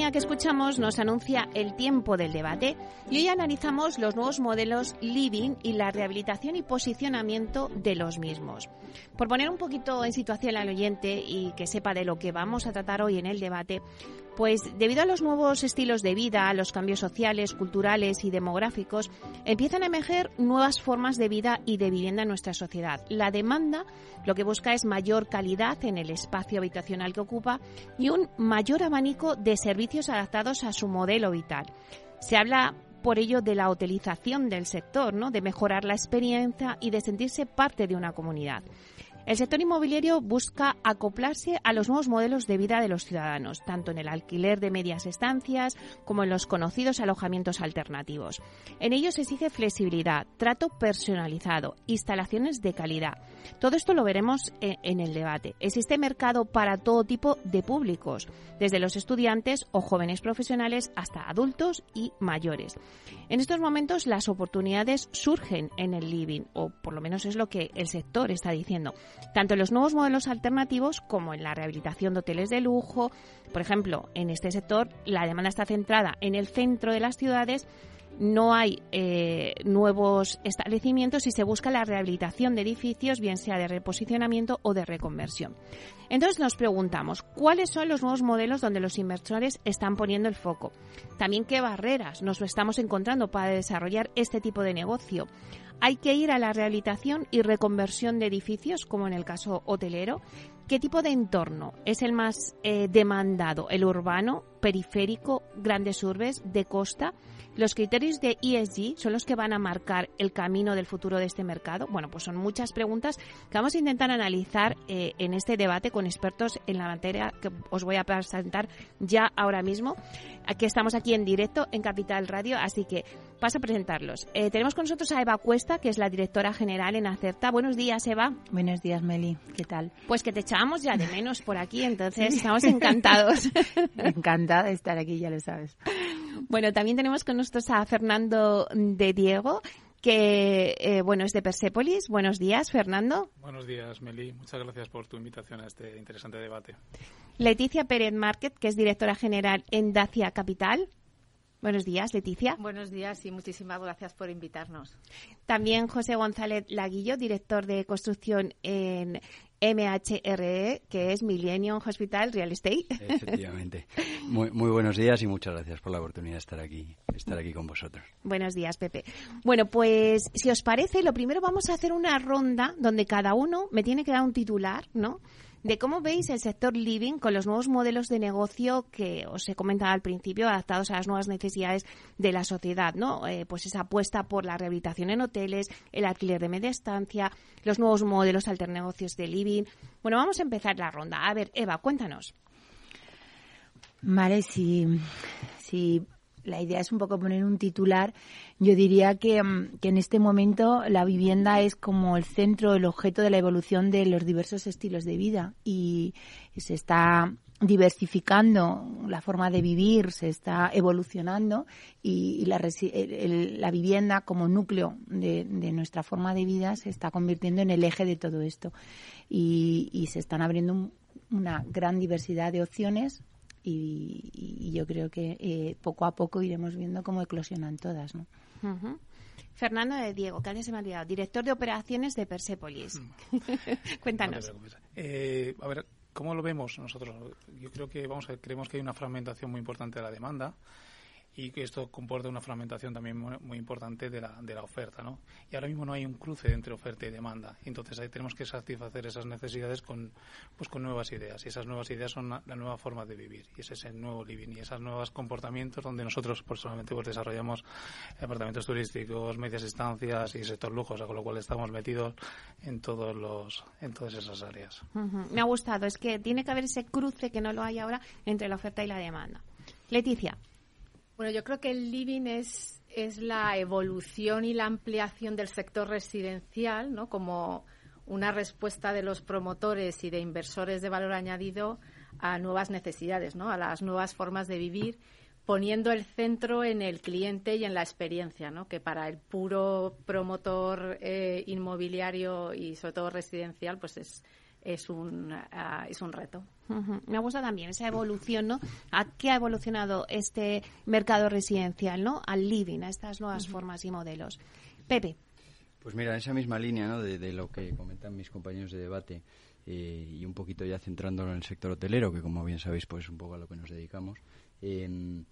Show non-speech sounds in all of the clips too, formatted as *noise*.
Sintonía que escuchamos nos anuncia el tiempo del debate y hoy analizamos los nuevos modelos living y la rehabilitación y posicionamiento de los mismos. Por poner un poquito en situación al oyente y que sepa de lo que vamos a tratar hoy en el debate, pues debido a los nuevos estilos de vida, a los cambios sociales, culturales y demográficos, empiezan a emerger nuevas formas de vida y de vivienda en nuestra sociedad. La demanda lo que busca es mayor calidad en el espacio habitacional que ocupa y un mayor abanico de servicios adaptados a su modelo vital. Se habla por ello de la utilización del sector, ¿no? de mejorar la experiencia y de sentirse parte de una comunidad. El sector inmobiliario busca acoplarse a los nuevos modelos de vida de los ciudadanos, tanto en el alquiler de medias estancias como en los conocidos alojamientos alternativos. En ellos se exige flexibilidad, trato personalizado, instalaciones de calidad. Todo esto lo veremos en el debate. Existe mercado para todo tipo de públicos, desde los estudiantes o jóvenes profesionales hasta adultos y mayores. En estos momentos las oportunidades surgen en el living, o por lo menos es lo que el sector está diciendo tanto en los nuevos modelos alternativos como en la rehabilitación de hoteles de lujo. Por ejemplo, en este sector la demanda está centrada en el centro de las ciudades no hay eh, nuevos establecimientos y se busca la rehabilitación de edificios, bien sea de reposicionamiento o de reconversión. Entonces nos preguntamos, ¿cuáles son los nuevos modelos donde los inversores están poniendo el foco? También qué barreras nos estamos encontrando para desarrollar este tipo de negocio. Hay que ir a la rehabilitación y reconversión de edificios, como en el caso hotelero. ¿Qué tipo de entorno es el más eh, demandado? ¿El urbano, periférico, grandes urbes, de costa? Los criterios de ESG son los que van a marcar el camino del futuro de este mercado. Bueno, pues son muchas preguntas que vamos a intentar analizar eh, en este debate con expertos en la materia que os voy a presentar ya ahora mismo. Aquí estamos aquí en directo en Capital Radio, así que paso a presentarlos. Eh, tenemos con nosotros a Eva Cuesta, que es la directora general en Acerta. Buenos días, Eva. Buenos días, Meli. ¿Qué tal? Pues que te echábamos ya de menos por aquí, entonces estamos encantados. *laughs* *laughs* Encantada de estar aquí, ya lo sabes. Bueno, también tenemos con nosotros a Fernando de Diego, que eh, bueno es de Persépolis. Buenos días, Fernando. Buenos días, Meli. Muchas gracias por tu invitación a este interesante debate. Leticia Pérez Márquez, que es directora general en Dacia Capital. Buenos días, Leticia. Buenos días y muchísimas gracias por invitarnos. También José González Laguillo, director de construcción en MHRE, que es Millennium Hospital Real Estate. Efectivamente. Muy, muy, buenos días y muchas gracias por la oportunidad de estar aquí, estar aquí con vosotros. Buenos días, Pepe. Bueno, pues si os parece, lo primero vamos a hacer una ronda donde cada uno me tiene que dar un titular, ¿no? De cómo veis el sector living con los nuevos modelos de negocio que os he comentado al principio, adaptados a las nuevas necesidades de la sociedad, ¿no? Eh, pues esa apuesta por la rehabilitación en hoteles, el alquiler de media estancia, los nuevos modelos alternegocios de living. Bueno, vamos a empezar la ronda. A ver, Eva, cuéntanos. Vale, si, si la idea es un poco poner un titular. Yo diría que, mm, que, en este momento la vivienda es como el centro, el objeto de la evolución de los diversos estilos de vida y se está diversificando la forma de vivir, se está evolucionando y, la, la, vivienda como núcleo de, de, nuestra forma de vida se está convirtiendo en el eje de todo esto y, y se están abriendo una gran diversidad de opciones y, yo creo que eh, poco a poco iremos viendo cómo eclosionan todas. ¿no? Fernando de Diego, que antes se me ha olvidado, director de operaciones de Persepolis. *laughs* Cuéntanos. Eh, a ver, ¿cómo lo vemos nosotros? Yo creo que vamos a, creemos que hay una fragmentación muy importante de la demanda y que esto comporta una fragmentación también muy, importante de la, de la oferta. ¿no? Y ahora mismo no hay un cruce entre oferta y demanda. Entonces ahí tenemos que satisfacer esas necesidades con, pues, con nuevas ideas. Y esas nuevas ideas son la, nueva forma de vivir. Y ese es el nuevo living. Y esos nuevos comportamientos donde nosotros personalmente pues, desarrollamos apartamentos turísticos, medias estancias y sector lujo. Con lo cual estamos metidos en, todos los, en todas esas áreas. Me ha gustado. Es que tiene que haber ese cruce que no lo hay ahora entre la oferta y la demanda. Leticia. Bueno, yo creo que el living es, es la evolución y la ampliación del sector residencial, ¿no? Como una respuesta de los promotores y de inversores de valor añadido a nuevas necesidades, ¿no? A las nuevas formas de vivir, poniendo el centro en el cliente y en la experiencia, ¿no? Que para el puro promotor eh, inmobiliario y sobre todo residencial, pues es es un, ah, es un reto. Me gusta también esa evolución, ¿no? ¿A qué ha evolucionado este mercado residencial, ¿no? Al living, a estas nuevas formas y modelos. Pepe. Pues mira, en esa misma línea, ¿no? De, lo que comentan mis compañeros de debate eh, y un poquito ya centrándolo en el sector hotelero, que como bien sabéis, pues es un poco a lo que nos dedicamos. Eh,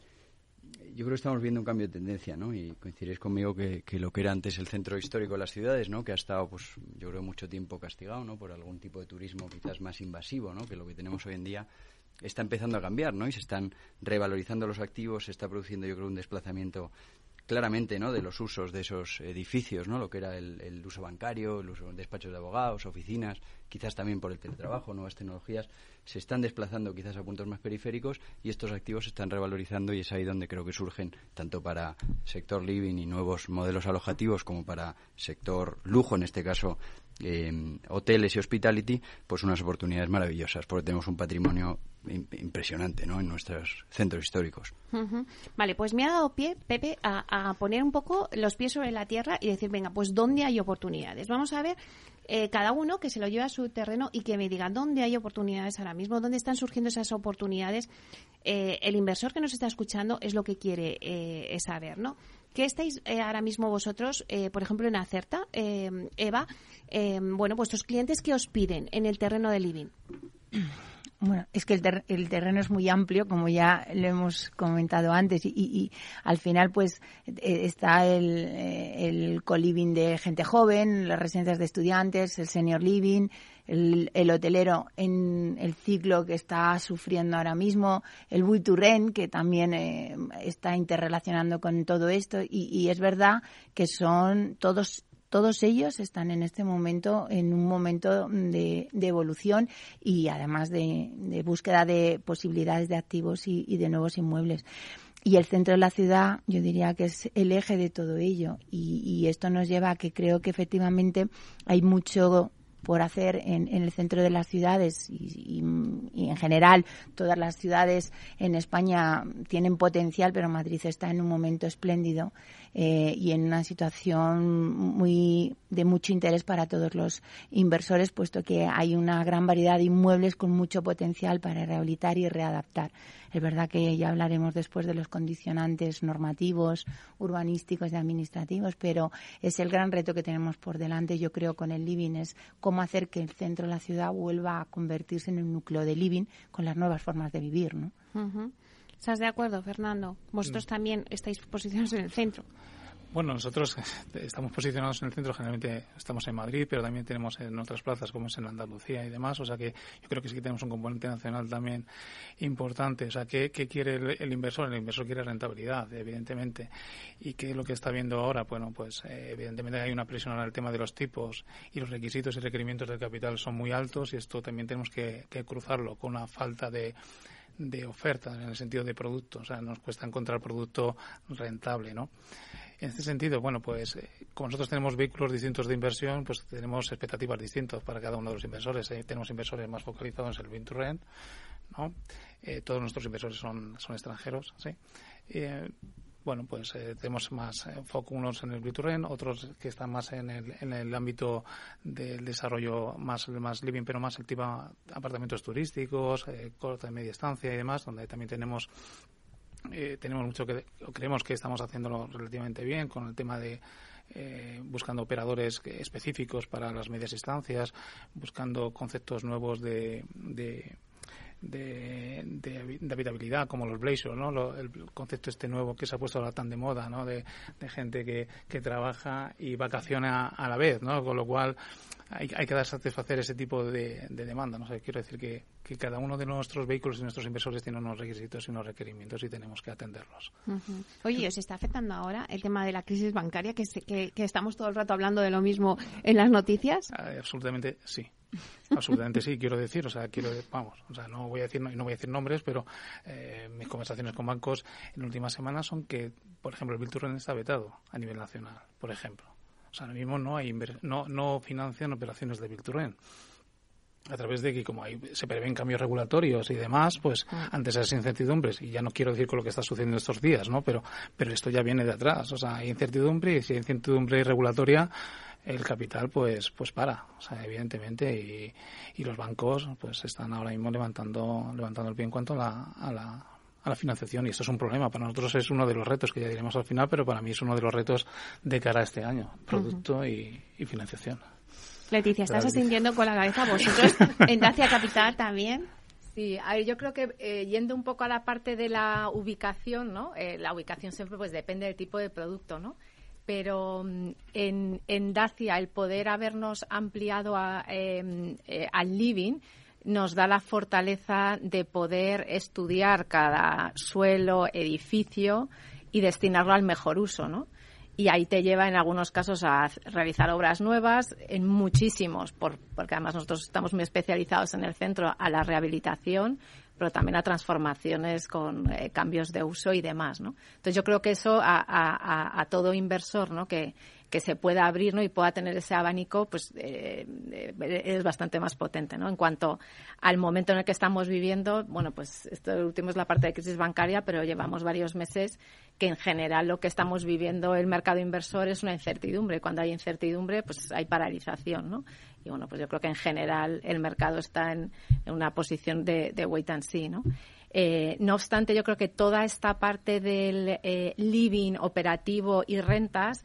yo creo que estamos viendo un cambio de tendencia, ¿no? Y coincidiréis conmigo que, lo que era antes el centro histórico de las ciudades, ¿no? Que ha estado, pues, yo creo, mucho tiempo castigado, ¿no? Por algún tipo de turismo quizás más invasivo, ¿no? Que lo que tenemos hoy en día está empezando a cambiar, ¿no? Y se están revalorizando los activos, se está produciendo, yo creo, un desplazamiento claramente ¿no? de los usos de esos edificios, ¿no? lo que era el, uso bancario, el uso de despachos de abogados, oficinas, quizás también por el teletrabajo, nuevas tecnologías, se están desplazando quizás a puntos más periféricos y estos activos se están revalorizando y es ahí donde creo que surgen, tanto para sector living y nuevos modelos alojativos como para sector lujo, en este caso eh, hoteles y hospitality, pues unas oportunidades maravillosas, porque tenemos un patrimonio impresionante ¿no? en nuestros centros históricos. Vale, pues me ha dado pie, Pepe, a, poner un poco los pies sobre la tierra y decir, venga, pues ¿dónde hay oportunidades? Vamos a ver eh, cada uno que se lo lleve a su terreno y que me diga dónde hay oportunidades ahora mismo, dónde están surgiendo esas oportunidades. Eh, el inversor que nos está escuchando es lo que quiere eh, saber, ¿no? ¿Qué estáis ahora mismo vosotros, por ejemplo, en Acerta, Eva? Bueno, vuestros clientes, ¿qué os piden en el terreno de living? *clears throat* Bueno, es que el, el, terreno es muy amplio, como ya lo hemos comentado antes, y, y, al final, pues, eh, está el, eh, el co-living de gente joven, las residencias de estudiantes, el senior living, el, el, hotelero en el ciclo que está sufriendo ahora mismo, el buiturren, que también eh, está interrelacionando con todo esto, y, y es verdad que son todos todos ellos están en este momento en un momento de, evolución y además de, búsqueda de posibilidades de activos y, de nuevos inmuebles. Y el centro de la ciudad, yo diría que es el eje de todo ello. Y, esto nos lleva a que creo que efectivamente hay mucho por hacer en, el centro de las ciudades y, en general todas las ciudades en España tienen potencial, pero Madrid está en un momento espléndido eh, y en una situación muy de mucho interés para todos los inversores, puesto que hay una gran variedad de inmuebles con mucho potencial para rehabilitar y readaptar. Es verdad que ya hablaremos después de los condicionantes normativos, urbanísticos y administrativos, pero es el gran reto que tenemos por delante, yo creo, con el living, es cómo hacer que el centro de la ciudad vuelva a convertirse en un núcleo de living con las nuevas formas de vivir, ¿no? ¿Estás de acuerdo, Fernando? Vosotros mm. también estáis posicionados en el centro. Bueno, nosotros *laughs* estamos posicionados en el centro, generalmente estamos en Madrid, pero también tenemos en otras plazas como es en Andalucía y demás, o sea que yo creo que sí que tenemos un componente nacional también importante. O sea, ¿qué, quiere el, inversor? El inversor quiere rentabilidad, evidentemente. ¿Y qué es lo que está viendo ahora? Bueno, pues eh, evidentemente hay una presión en el tema de los tipos y los requisitos y requerimientos del capital son muy altos y esto también tenemos que cruzarlo con una falta de de oferta en el sentido de producto, o sea, nos cuesta encontrar producto rentable, ¿no? En este sentido, bueno, pues eh, como nosotros tenemos vehículos distintos de inversión, pues tenemos expectativas distintas para cada uno de los inversores. ¿eh? Tenemos inversores más focalizados en el Venture Rent, ¿no? Eh, todos nuestros inversores son, son extranjeros, ¿sí? Bueno, pues tenemos más foco unos en el Venture otros que están más en el, en el ámbito del desarrollo más, más living, pero más activa apartamentos turísticos, corta y media estancia y demás, donde también tenemos eh, tenemos mucho que creemos que estamos haciéndolo relativamente bien con el tema de eh, buscando operadores específicos para las medias instancias, buscando conceptos nuevos de, de, habitabilidad, como los blazers, ¿no? el concepto este nuevo que se ha puesto ahora tan de moda, ¿no? De, gente que, que trabaja y vacaciona a la vez, ¿no? Con lo cual hay, hay que dar satisfacer ese tipo de, demanda. ¿no? quiero decir que, cada uno de nuestros vehículos y nuestros inversores tiene unos requisitos y unos requerimientos y tenemos que atenderlos. Oye, ¿os está afectando ahora el tema de la crisis bancaria, que, que, estamos todo el rato hablando de lo mismo en las noticias? Ah, absolutamente sí. Absolutamente sí, quiero decir, o sea, quiero, vamos, o sea, no voy a decir, no, voy a decir nombres, pero eh, mis conversaciones con bancos en últimas semanas son que, por ejemplo, el Bilturren está vetado a nivel nacional, por ejemplo. O sea, ahora mismo no hay no, no financian operaciones de Bilturren a través de que como hay, se prevén cambios regulatorios y demás, pues ah. antes esas incertidumbres, y ya no quiero decir con lo que está sucediendo estos días, ¿no? Pero, pero esto ya viene de atrás, o sea, hay incertidumbre y si hay incertidumbre regulatoria, el capital pues pues para, o sea, evidentemente, y, y los bancos pues están ahora mismo levantando levantando el pie en cuanto a la, a la a la financiación y esto es un problema. Para nosotros es uno de los retos que ya diremos al final, pero para mí es uno de los retos de cara a este año, producto y, financiación. Leticia, ¿estás asintiendo con la cabeza vosotros *laughs* en Dacia Capital también? Sí, yo creo que eh, yendo un poco a la parte de la ubicación, ¿no? Eh, la ubicación siempre pues depende del tipo de producto, ¿no? Pero mm, en, en Dacia el poder habernos ampliado a, em, eh, al living nos da la fortaleza de poder estudiar cada suelo, edificio y destinarlo al mejor uso, ¿no? Y ahí te lleva en algunos casos a realizar obras nuevas, en muchísimos, porque además nosotros estamos muy especializados en el centro a la rehabilitación, pero también a transformaciones con eh, cambios de uso y demás, ¿no? Entonces yo creo que eso a, a todo inversor, ¿no? Que, que se pueda abrir ¿no? y pueda tener ese abanico, pues eh, eh, es bastante más potente. ¿no? En cuanto al momento en el que estamos viviendo, bueno, pues esto último es la parte de crisis bancaria, pero llevamos varios meses que en general lo que estamos viviendo el mercado inversor es una incertidumbre. Cuando hay incertidumbre, pues hay paralización, ¿no? Y bueno, pues yo creo que en general el mercado está en, una posición de, wait and see, ¿no? Eh, no obstante, yo creo que toda esta parte del living operativo y rentas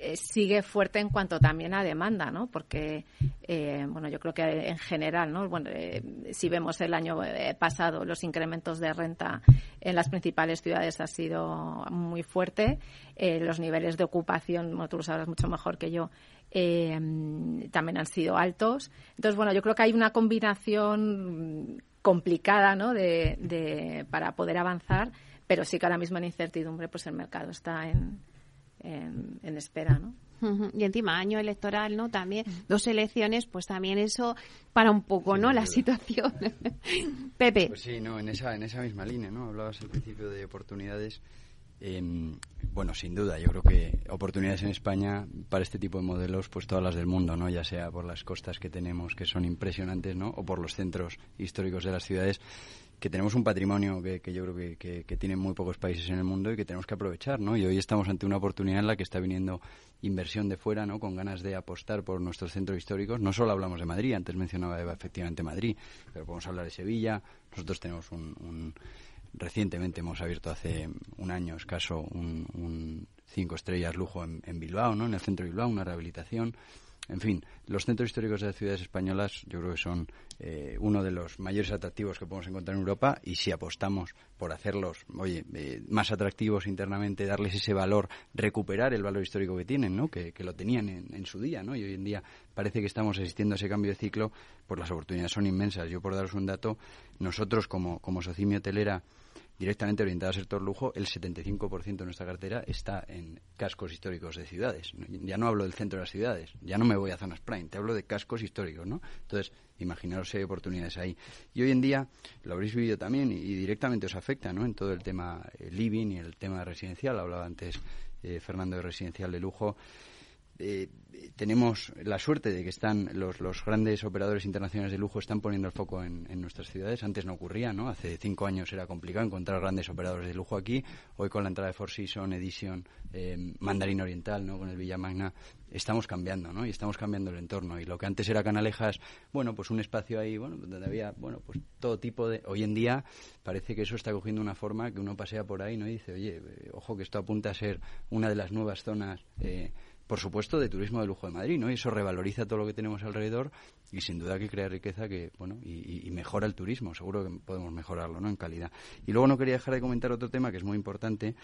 eh, sigue fuerte en cuanto también a demanda, ¿no? Porque, eh, bueno, yo creo que en general, ¿no? Bueno, eh, si vemos el año pasado, los incrementos de renta en las principales ciudades ha sido muy fuerte. los niveles de ocupación, bueno, tú lo sabrás mucho mejor que yo, también han sido altos. Entonces, bueno, yo creo que hay una combinación complicada, ¿no? De, para poder avanzar, pero sí que ahora mismo en incertidumbre, pues el mercado está en en, espera, ¿no? Y encima año electoral, ¿no? También dos elecciones, pues también eso para un poco, ¿no? La situación. Pepe. Pues sí, no, en esa en esa misma línea, ¿no? Hablabas al principio de oportunidades. Em, bueno, sin duda, yo creo que oportunidades en España para este tipo de modelos, pues todas las del mundo, ¿no? Ya sea por las costas que tenemos, que son impresionantes, ¿no? O por los centros históricos de las ciudades que tenemos un patrimonio que, yo creo que, que, tienen muy pocos países en el mundo y que tenemos que aprovechar, ¿no? Y hoy estamos ante una oportunidad en la que está viniendo inversión de fuera, ¿no? Con ganas de apostar por nuestros centros históricos. No solo hablamos de Madrid, antes mencionaba Eva efectivamente Madrid, pero podemos hablar de Sevilla. Nosotros tenemos un, recientemente hemos abierto hace un año escaso un, un cinco estrellas lujo en, en Bilbao, ¿no? En el centro de Bilbao, una rehabilitación. En fin, los centros históricos de las ciudades españolas yo creo que son eh, uno de los mayores atractivos que podemos encontrar en Europa y si apostamos por hacerlos, oye, eh, más atractivos internamente, darles ese valor, recuperar el valor histórico que tienen, ¿no? Que, lo tenían en, su día, ¿no? Y hoy en día parece que estamos asistiendo a ese cambio de ciclo, pues las oportunidades son inmensas. Yo por daros un dato, nosotros como, como Socimi Hotelera directamente orientada al sector lujo, el 75% de nuestra cartera está en cascos históricos de ciudades. Ya no hablo del centro de las ciudades, ya no me voy a zonas prime, te hablo de cascos históricos, ¿no? Entonces, imaginaros si hay oportunidades ahí. Y hoy en día, lo habréis vivido también y, directamente os afecta, ¿no? En todo el tema eh, living y el tema residencial, hablaba antes eh, Fernando de residencial de lujo. Eh, tenemos la suerte de que están los, los, grandes operadores internacionales de lujo están poniendo el foco en, nuestras ciudades. Antes no ocurría, ¿no? Hace cinco años era complicado encontrar grandes operadores de lujo aquí. Hoy con la entrada de Four Seasons, Edition, eh, Mandarín Oriental, ¿no? Con el Villa Magna, estamos cambiando, ¿no? Y estamos cambiando el entorno. Y lo que antes era Canalejas, bueno, pues un espacio ahí, bueno, donde había, bueno, pues todo tipo de... Hoy en día parece que eso está cogiendo una forma que uno pasea por ahí, ¿no? Y dice, oye, eh, ojo que esto apunta a ser una de las nuevas zonas... Eh, por supuesto, de turismo de lujo de Madrid, ¿no? Y eso revaloriza todo lo que tenemos alrededor y sin duda que crea riqueza que, bueno, y, mejora el turismo. Seguro que podemos mejorarlo, ¿no? En calidad. Y luego no quería dejar de comentar otro tema que es muy importante,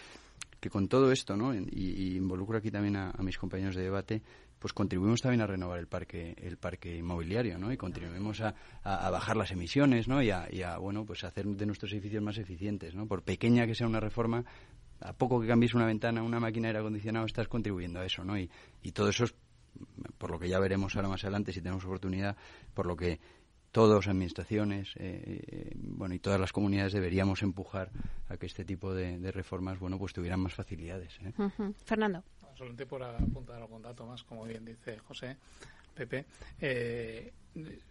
que con todo esto, ¿no? Y, involucro aquí también a, mis compañeros de debate, pues contribuimos también a renovar el parque el parque inmobiliario no y contribuimos a, a, bajar las emisiones no y a, y a, bueno pues hacer de nuestros edificios más eficientes no por pequeña que sea una reforma a poco que cambies una ventana, una máquina de aire acondicionado, estás contribuyendo a eso, ¿no? Y, y todo eso es, por lo que ya veremos ahora más adelante, si tenemos oportunidad, por lo que todas administraciones eh, eh, bueno y todas las comunidades deberíamos empujar a que este tipo de, reformas bueno pues tuvieran más facilidades ¿eh? Fernando solamente por apuntar algún dato más como bien dice José Pepe eh,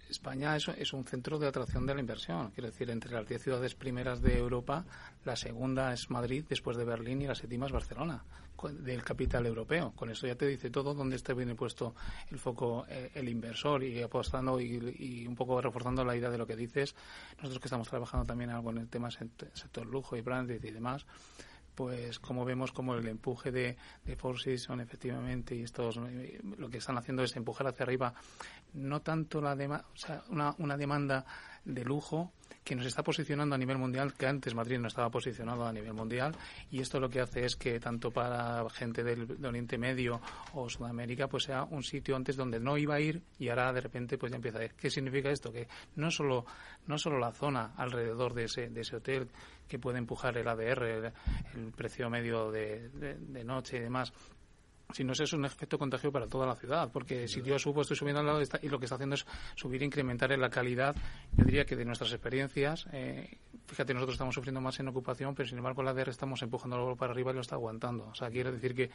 España es, un centro de atracción de la inversión. Quiero decir, entre las diez ciudades primeras de Europa, la segunda es Madrid, después de Berlín, y la séptima es Barcelona, del capital europeo. Con eso ya te dice todo dónde está bien puesto el foco eh, el inversor y apostando y, un poco reforzando la idea de lo que dices. Nosotros que estamos trabajando también algo en el tema sector lujo y branded y demás pues como vemos como el empuje de, de Four Seasons efectivamente y estos lo que están haciendo es empujar hacia arriba no tanto la o sea, una, una demanda de lujo que nos está posicionando a nivel mundial, que antes Madrid no estaba posicionado a nivel mundial, y esto lo que hace es que tanto para gente del, Oriente Medio o Sudamérica, pues sea un sitio antes donde no iba a ir y ahora de repente pues ya empieza a ir. ¿Qué significa esto? Que no solo, no solo la zona alrededor de ese, de ese hotel que puede empujar el ADR, el, precio medio de, de noche y demás, si no, es un efecto contagio para toda la ciudad, porque si yo subo, estoy subiendo al lado y lo que está haciendo es subir e incrementar en la calidad, yo diría que de nuestras experiencias, eh, fíjate, nosotros estamos sufriendo más en ocupación, pero sin embargo la DR estamos empujándolo para arriba y lo está aguantando. O sea, quiero decir que,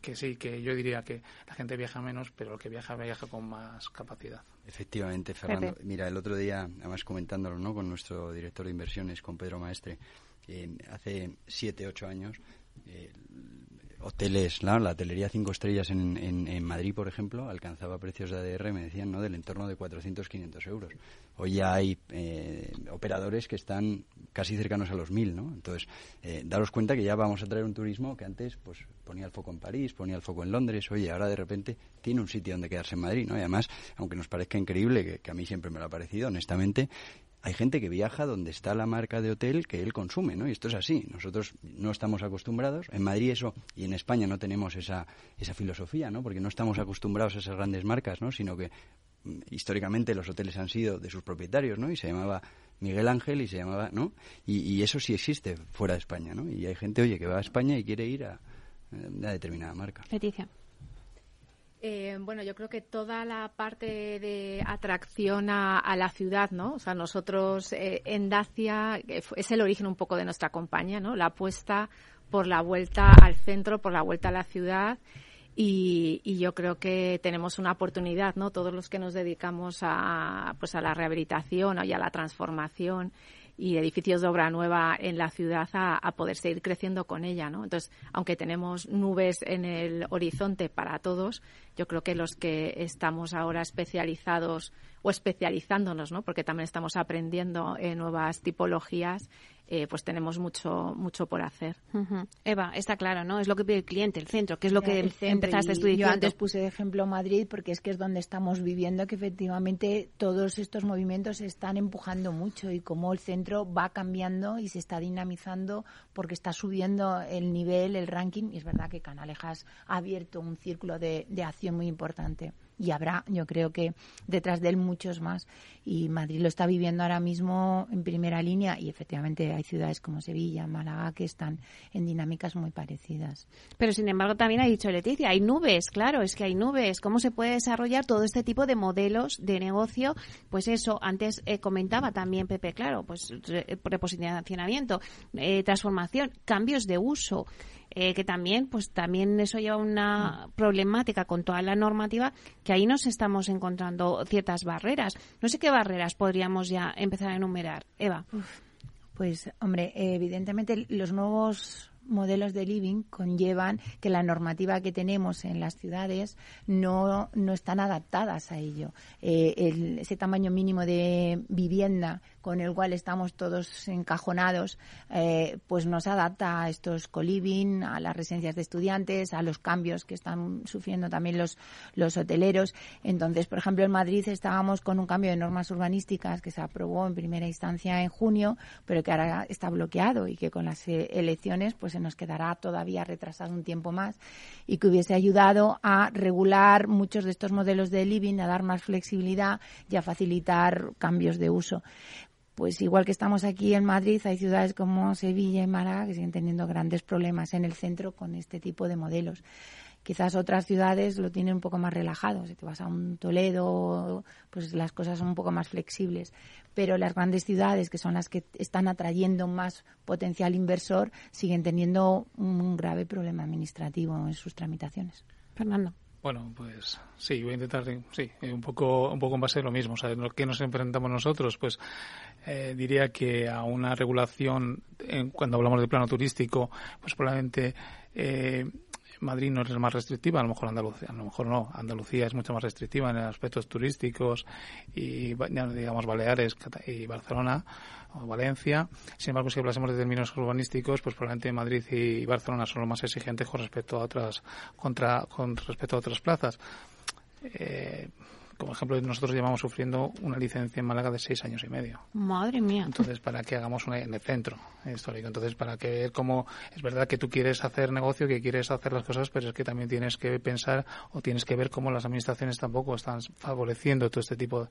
que sí, que yo diría que la gente viaja menos, pero el que viaja, viaja con más capacidad. Efectivamente, Fernando. Mira, el otro día, además comentándolo ¿no? con nuestro director de inversiones, con Pedro Maestre, hace siete, ocho años, eh, hoteles, la hotelería cinco estrellas en, en, Madrid, por ejemplo, alcanzaba precios de ADR, me decían, ¿no? del entorno de 400, 500 euros. Hoy ya hay eh, operadores que están casi cercanos a los 1.000, ¿no? Entonces, eh, daros cuenta que ya vamos a traer un turismo que antes pues ponía el foco en París, ponía el foco en Londres, oye, ahora de repente tiene un sitio donde quedarse en Madrid, ¿no? Y además, aunque nos parezca increíble, que, que a mí siempre me lo ha parecido, honestamente, hay gente que viaja donde está la marca de hotel que él consume, ¿no? Y esto es así. Nosotros no estamos acostumbrados. En Madrid eso, y en España no tenemos esa, esa filosofía, ¿no? Porque no estamos acostumbrados a esas grandes marcas, ¿no? Sino que mm, históricamente los hoteles han sido de sus propietarios, ¿no? Y se llamaba Miguel Ángel y se llamaba, ¿no? Y, eso sí existe fuera de España, ¿no? Y hay gente, oye, que va a España y quiere ir a, a una determinada marca. Leticia. Eh, bueno, yo creo que toda la parte de atracción a, la ciudad, ¿no? O sea, nosotros eh, en Dacia es el origen un poco de nuestra compañía, ¿no? La apuesta por la vuelta al centro, por la vuelta a la ciudad. Y, y, yo creo que tenemos una oportunidad, ¿no? Todos los que nos dedicamos a, pues a la rehabilitación y a la transformación y edificios de obra nueva en la ciudad a, poder seguir creciendo con ella, ¿no? Entonces, aunque tenemos nubes en el horizonte para todos, yo creo que los que estamos ahora especializados o especializándonos, ¿no? Porque también estamos aprendiendo en nuevas tipologías, eh, pues tenemos mucho mucho por hacer. Eva, está claro, ¿no? Es lo que pide el cliente, el centro, que es lo que empezaste a estudiar. Yo antes puse de ejemplo Madrid porque es que es donde estamos viviendo que efectivamente todos estos movimientos se están empujando mucho y como el centro va cambiando y se está dinamizando porque está subiendo el nivel, el ranking y es verdad que Canalejas ha abierto un círculo de acción muy importante y habrá, yo creo que detrás de él muchos más. Y Madrid lo está viviendo ahora mismo en primera línea y efectivamente hay ciudades como Sevilla, Málaga que están en dinámicas muy parecidas. Pero sin embargo también ha dicho Leticia, hay nubes, claro, es que hay nubes. ¿Cómo se puede desarrollar todo este tipo de modelos de negocio? Pues eso, antes eh, comentaba también Pepe, claro, pues reposicionamiento, eh, transformación, cambios de uso. Eh, que también, pues también eso lleva una problemática con toda la normativa, que ahí nos estamos encontrando ciertas barreras. No sé qué barreras podríamos ya empezar a enumerar. Eva. Pues, hombre, evidentemente los nuevos modelos de living conllevan que la normativa que tenemos en las ciudades no, no están adaptadas a ello. Eh, ese tamaño mínimo de vivienda con el cual estamos todos encajonados, eh, pues nos adapta a estos coliving, a las residencias de estudiantes, a los cambios que están sufriendo también los, los hoteleros. Entonces, por ejemplo, en Madrid estábamos con un cambio de normas urbanísticas que se aprobó en primera instancia en junio, pero que ahora está bloqueado y que con las eh, elecciones pues se nos quedará todavía retrasado un tiempo más y que hubiese ayudado a regular muchos de estos modelos de living, a dar más flexibilidad y a facilitar cambios de uso pues igual que estamos aquí en Madrid, hay ciudades como Sevilla y Málaga que siguen teniendo grandes problemas en el centro con este tipo de modelos. Quizás otras ciudades lo tienen un poco más relajado. Si te vas a un Toledo, pues las cosas son un poco más flexibles. Pero las grandes ciudades, que son las que están atrayendo más potencial inversor, siguen teniendo un grave problema administrativo en sus tramitaciones. Fernando. Bueno, pues sí, voy a intentar, sí, un poco, un poco en base a lo mismo. O sea, ¿en qué nos enfrentamos nosotros? Pues eh, diría que a una regulación, cuando hablamos de plano turístico, pues probablemente eh, Madrid no es más restrictiva, a lo mejor Andalucía, a lo mejor no. Andalucía es mucho más restrictiva en aspectos turísticos y, digamos, Baleares y Barcelona o Valencia. Sin embargo, si hablásemos de términos urbanísticos, pues probablemente Madrid y Barcelona son los más exigentes con respecto a otras, contra, con respecto a otras plazas. Eh, como ejemplo, nosotros llevamos sufriendo una licencia en Málaga de seis años y medio. Madre mía. Entonces, para que hagamos una en el centro histórico. Entonces, para que ver cómo es verdad que tú quieres hacer negocio, que quieres hacer las cosas, pero es que también tienes que pensar o tienes que ver cómo las administraciones tampoco están favoreciendo todo este tipo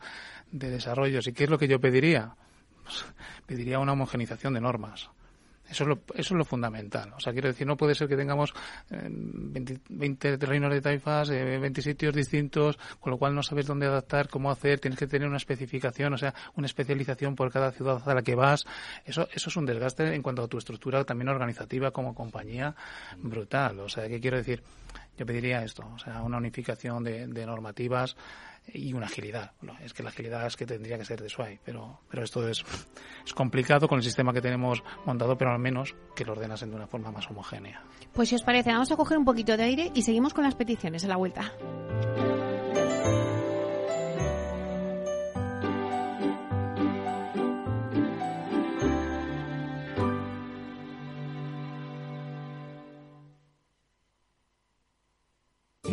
de desarrollos. ¿Y qué es lo que yo pediría? Pues, pediría una homogenización de normas. Eso es, lo, eso es lo fundamental. O sea, quiero decir, no puede ser que tengamos 20, eh, reinos de taifas, eh, 20 sitios distintos, con lo cual no sabes dónde adaptar, cómo hacer, tienes que tener una especificación, o sea, una especialización por cada ciudad a la que vas. Eso, eso es un desgaste en cuanto a tu estructura también organizativa como compañía brutal. O sea, ¿qué quiero decir? Yo pediría esto, o sea, una unificación de, normativas y una agilidad. es que la agilidad es que tendría que ser de SWAI, pero, pero esto es, es complicado con el sistema que tenemos montado, pero al menos que lo ordenasen de una forma más homogénea. Pues si os parece, vamos a coger un poquito de aire y seguimos con las peticiones a la vuelta.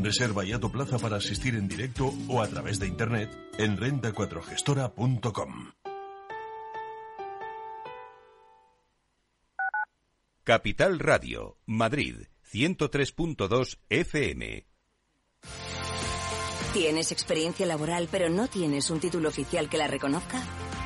Reserva ya tu plaza para asistir en directo o a través de internet en renta4gestora.com. Capital Radio, Madrid, 103.2 FM. ¿Tienes experiencia laboral pero no tienes un título oficial que la reconozca?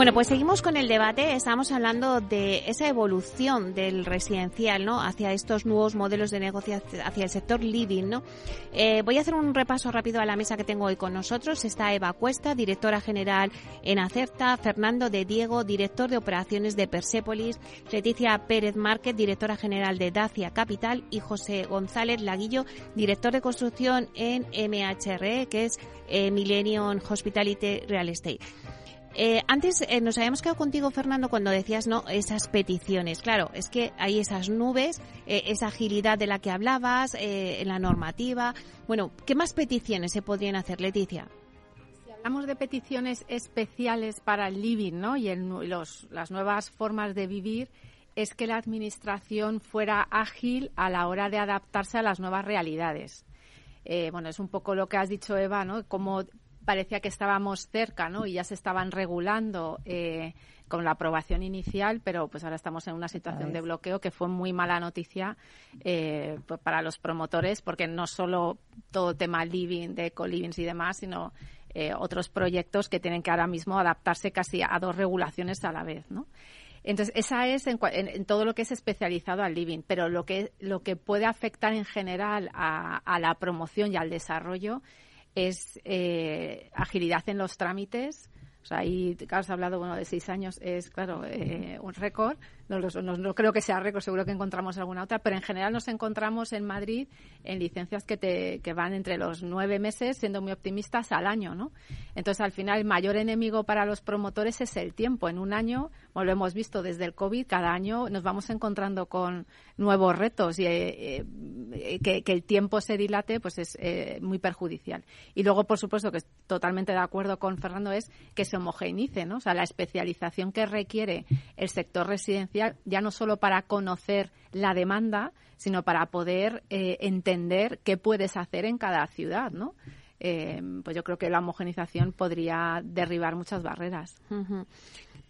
Bueno, pues seguimos con el debate. Estamos hablando de esa evolución del residencial, ¿no? Hacia estos nuevos modelos de negocio, hacia el sector living, ¿no? Eh, voy a hacer un repaso rápido a la mesa que tengo hoy con nosotros. Está Eva Cuesta, directora general en Acerta, Fernando de Diego, director de operaciones de Persepolis, Leticia Pérez Márquez, directora general de Dacia Capital y José González Laguillo, director de construcción en MHRE, que es eh, Millennium Hospitality Real Estate. Eh, antes eh, nos habíamos quedado contigo, Fernando, cuando decías no esas peticiones. Claro, es que hay esas nubes, eh, esa agilidad de la que hablabas, en la normativa. Bueno, ¿qué más peticiones se podrían hacer, Leticia? Si hablamos de peticiones especiales para el living, ¿no? Y los, las nuevas formas de vivir, es que la administración fuera ágil a la hora de adaptarse a las nuevas realidades. bueno, es un poco lo que has dicho, Eva, ¿no? Cómo parecía que estábamos cerca, ¿no? Y ya se estaban regulando eh, con la aprobación inicial, pero pues ahora estamos en una situación de bloqueo que fue muy mala noticia eh, pues, para los promotores, porque no solo todo tema living, de eco-livings y demás, sino eh, otros proyectos que tienen que ahora mismo adaptarse casi a dos regulaciones a la vez, ¿no? Entonces, esa es en, todo lo que es especializado al living, pero lo que, lo que puede afectar en general a, a la promoción y al desarrollo es eh, agilidad en los trámites. O sea, ahí, claro, has hablado bueno, de seis años, es, claro, eh, un récord no, creo que sea récord, seguro que encontramos alguna otra, pero en general nos encontramos en Madrid en licencias que, te, que van entre los nueve meses, siendo muy optimistas, al año, ¿no? Entonces, al final, el mayor enemigo para los promotores es el tiempo. En un año, como lo hemos visto desde el COVID, cada año nos vamos encontrando con nuevos retos y eh, eh, que, el tiempo se dilate, pues es eh, muy perjudicial. Y luego, por supuesto, que totalmente de acuerdo con Fernando, es que se homogeneice, ¿no? O sea, la especialización que requiere el sector residencial ya no solo para conocer la demanda, sino para poder eh, entender qué puedes hacer en cada ciudad, ¿no? Eh, pues yo creo que la homogenización podría derribar muchas barreras.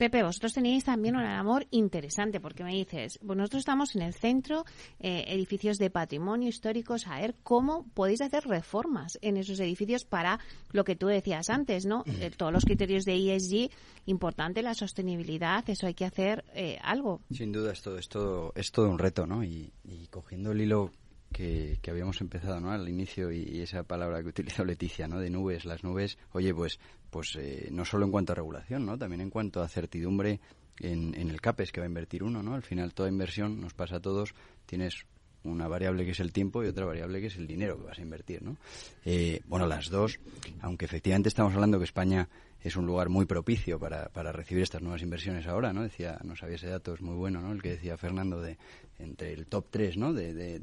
Pepe, vosotros tenéis también un amor interesante, porque me dices, pues nosotros estamos en el centro, eh, edificios de patrimonio históricos, a ver cómo podéis hacer reformas en esos edificios para lo que tú decías antes, ¿no? Eh, todos los criterios de ESG, importante la sostenibilidad, eso hay que hacer eh, algo. Sin duda, esto es todo, es todo un reto, ¿no? Y, cogiendo el hilo que, habíamos empezado ¿no? al inicio y, esa palabra que utilizó Leticia, ¿no? de nubes, las nubes, oye, pues pues eh, no solo en cuanto a regulación, ¿no? También en cuanto a certidumbre en, el CAPES que va a invertir uno, ¿no? Al final toda inversión nos pasa a todos, tienes una variable que es el tiempo y otra variable que es el dinero que vas a invertir, ¿no? Eh, bueno, las dos, aunque efectivamente estamos hablando que España es un lugar muy propicio para, para recibir estas nuevas inversiones ahora, ¿no? Decía, no sabía ese dato, es muy bueno, ¿no? El que decía Fernando de entre el top 3, ¿no? de, de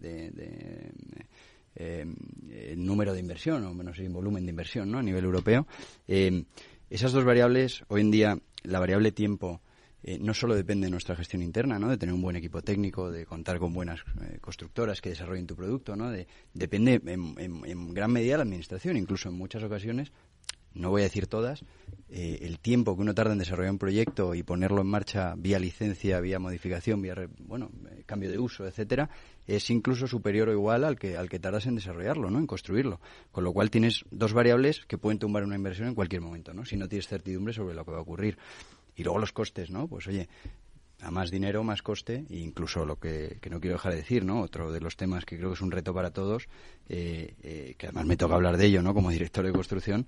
eh, el número de inversión, o menos el volumen de inversión ¿no? a nivel europeo. Eh, esas dos variables, hoy en día, la variable tiempo eh, no solo depende de nuestra gestión interna, ¿no? de tener un buen equipo técnico, de contar con buenas constructoras que desarrollen tu producto, ¿no? de, depende en, en, gran medida de la administración, incluso en muchas ocasiones no voy a decir todas, eh, el tiempo que uno tarda en desarrollar un proyecto y ponerlo en marcha vía licencia, vía modificación, vía bueno, eh, cambio de uso, etcétera, es incluso superior o igual al que al que tardas en desarrollarlo, ¿no? En construirlo. Con lo cual tienes dos variables que pueden tumbar una inversión en cualquier momento, ¿no? Si no tienes certidumbre sobre lo que va a ocurrir. Y luego los costes, ¿no? Pues oye, a más dinero, más coste, e incluso lo que, que, no quiero dejar de decir, ¿no? Otro de los temas que creo que es un reto para todos, eh, eh, que además me toca hablar de ello, ¿no? Como director de construcción,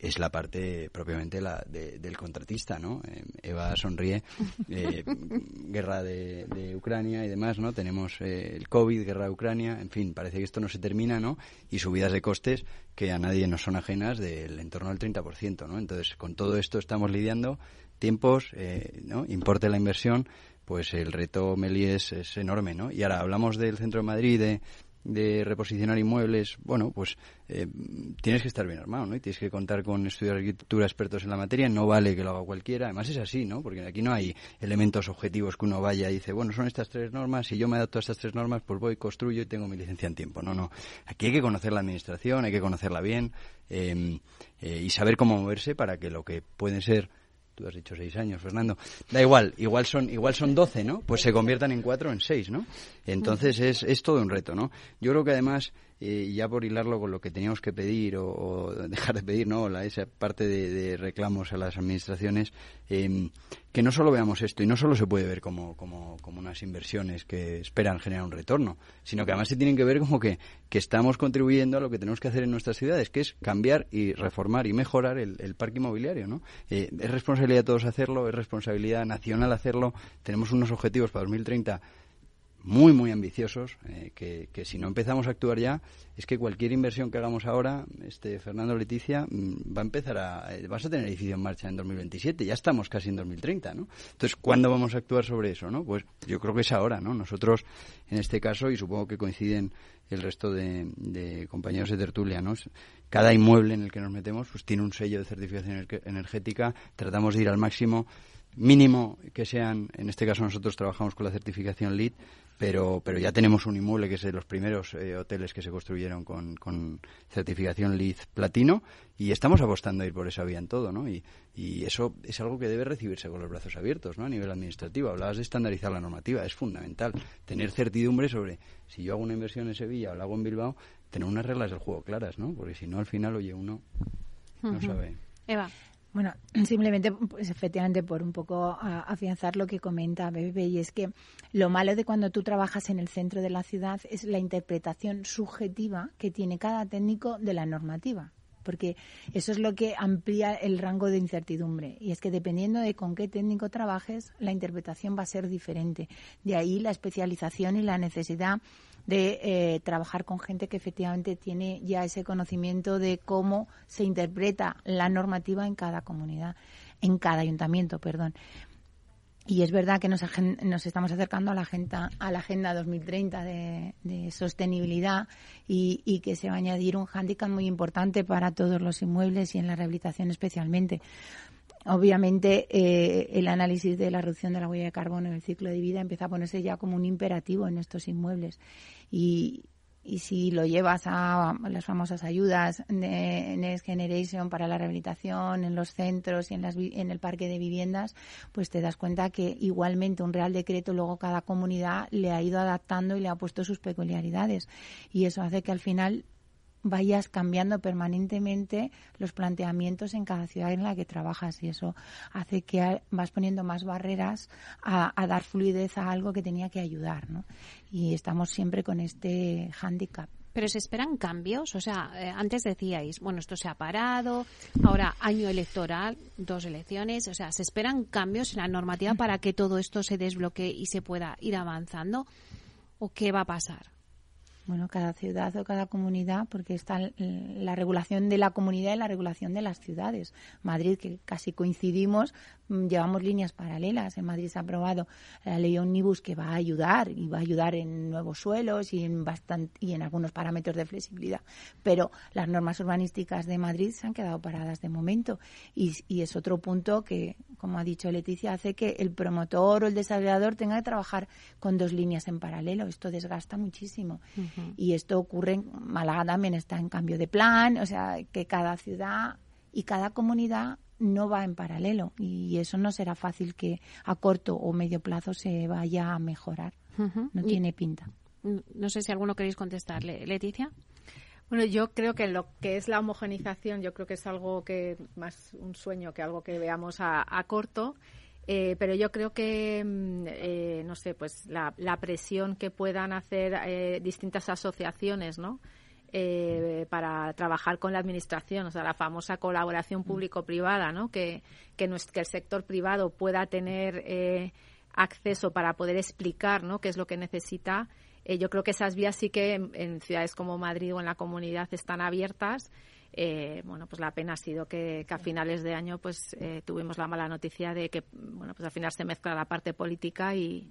es la parte propiamente la del contratista, ¿no? Eh, Eva sonríe, eh, *laughs* guerra de, de, Ucrania y demás, ¿no? Tenemos eh, el COVID, guerra de Ucrania, en fin, parece que esto no se termina, ¿no? Y subidas de costes que a nadie nos son ajenas del entorno del 30%, ¿no? Entonces, con todo esto estamos lidiando, tiempos, ¿no? Importe la inversión, pues el reto, Meli, es, es enorme, ¿no? Y ahora hablamos del centro de Madrid, de de reposicionar inmuebles, bueno, pues eh, tienes que estar bien armado, ¿no? Y tienes que contar con estudios de arquitectura expertos en la materia, no vale que lo haga cualquiera, además es así, ¿no? Porque aquí no hay elementos objetivos que uno vaya y dice, bueno, son estas tres normas, si yo me adapto a estas tres normas, pues voy, construyo y tengo mi licencia en tiempo. No, no. Aquí hay que conocer la administración, hay que conocerla bien eh, eh, y saber cómo moverse para que lo que pueden ser tú has dicho seis años, Fernando. Da igual, igual son, igual son doce, ¿no? Pues se conviertan en cuatro, en seis, ¿no? Entonces es, es todo un reto, ¿no? Yo creo que además eh, ya por hilarlo con lo que teníamos que pedir o, *laughs* dejar de pedir, ¿no? La, esa parte de, reclamos a las administraciones, em, que no solo veamos esto y no solo se puede ver como, como, como, unas inversiones que esperan generar un retorno, sino que además se tienen que ver como que, que estamos contribuyendo a lo que tenemos que hacer en nuestras ciudades, que es cambiar y reformar y mejorar el, el parque inmobiliario, ¿no? Eh, es responsabilidad de todos hacerlo, es responsabilidad nacional hacerlo, tenemos unos objetivos para 2030 muy, muy ambiciosos, eh, que, que, si no empezamos a actuar ya, es que cualquier inversión que hagamos ahora, este Fernando Leticia, mm, va a empezar a... Eh, vas a tener edificio en marcha en 2027, ya estamos casi en 2030, ¿no? Entonces, ¿cuándo vamos a actuar sobre eso, no? Pues yo creo que es ahora, ¿no? Nosotros, en este caso, y supongo que coinciden el resto de, compañeros de tertulia, ¿no? Cada inmueble en el que nos metemos, pues tiene un sello de certificación energética, tratamos de ir al máximo mínimo que sean, en este caso nosotros trabajamos con la certificación LEED, pero, pero ya tenemos un inmueble que es de los primeros eh, hoteles que se construyeron con, con, certificación LEED platino y estamos apostando a ir por esa vía en todo, ¿no? Y, y, eso es algo que debe recibirse con los brazos abiertos, ¿no? A nivel administrativo. Hablabas de estandarizar la normativa, es fundamental. Tener certidumbre sobre si yo hago una inversión en Sevilla o la hago en Bilbao, tener unas reglas del juego claras, ¿no? Porque si no, al final, oye, uno no sabe. Eva. Bueno, *clears throat* simplemente, pues efectivamente, por un poco afianzar lo que comenta Bebe, y es que lo malo de cuando tú trabajas en el centro de la ciudad es la interpretación subjetiva que tiene cada técnico de la normativa porque eso es lo que amplía el rango de incertidumbre. Y es que dependiendo de con qué técnico trabajes, la interpretación va a ser diferente. De ahí la especialización y la necesidad de eh, trabajar con gente que efectivamente tiene ya ese conocimiento de cómo se interpreta la normativa en cada comunidad, en cada ayuntamiento, perdón. Y es verdad que nos, nos estamos acercando a la agenda, a la agenda 2030 de, de sostenibilidad y, y, que se va a añadir un hándicap muy importante para todos los inmuebles y en la rehabilitación especialmente. Obviamente, eh, el análisis de la reducción de la huella de carbono en el ciclo de vida empieza a ponerse ya como un imperativo en estos inmuebles. Y, y si lo llevas a las famosas ayudas de Next Generation para la rehabilitación en los centros y en, las, en el parque de viviendas, pues te das cuenta que igualmente un Real Decreto luego cada comunidad le ha ido adaptando y le ha puesto sus peculiaridades. Y eso hace que al final vayas cambiando permanentemente los planteamientos en cada ciudad en la que trabajas y eso hace que vas poniendo más barreras a, dar fluidez a algo que tenía que ayudar, ¿no? Y estamos siempre con este hándicap. Pero se esperan cambios, o sea, eh, antes decíais, bueno, esto se ha parado, ahora año electoral, dos elecciones, o sea, se esperan cambios en la normativa para que todo esto se desbloquee y se pueda ir avanzando, ¿o qué va a pasar? Bueno, cada ciudad o cada comunidad, porque está la regulación de la comunidad y la regulación de las ciudades. Madrid, que casi coincidimos, mm, llevamos líneas paralelas. En Madrid se ha aprobado la ley Omnibus que va a ayudar y va a ayudar en nuevos suelos y en bastante, y en algunos parámetros de flexibilidad. Pero las normas urbanísticas de Madrid se han quedado paradas de momento y, y es otro punto que, como ha dicho Leticia, hace que el promotor o el desarrollador tenga que trabajar con dos líneas en paralelo. Esto desgasta muchísimo. Y esto ocurre en Málaga también está en cambio de plan, o sea, que cada ciudad y cada comunidad no va en paralelo y eso no será fácil que a corto o medio plazo se vaya a mejorar. No tiene pinta. No sé si alguno queréis contestarle. Leticia. Bueno, yo creo que lo que es la homogenización, yo creo que es algo que más un sueño que algo que veamos a, a corto Eh, pero yo creo que, mm, eh, no sé, pues la, la, presión que puedan hacer eh, distintas asociaciones, ¿no? para trabajar con la administración, o sea, la famosa colaboración público-privada, ¿no? Que, que, que, el sector privado pueda tener acceso para poder explicar, ¿no? Qué es lo que necesita. yo creo que esas vías sí que en ciudades como Madrid o en la comunidad están abiertas eh, bueno, pues la pena ha sido que, a finales de año pues eh, tuvimos la mala noticia de que, bueno, pues al final se mezcla la parte política y,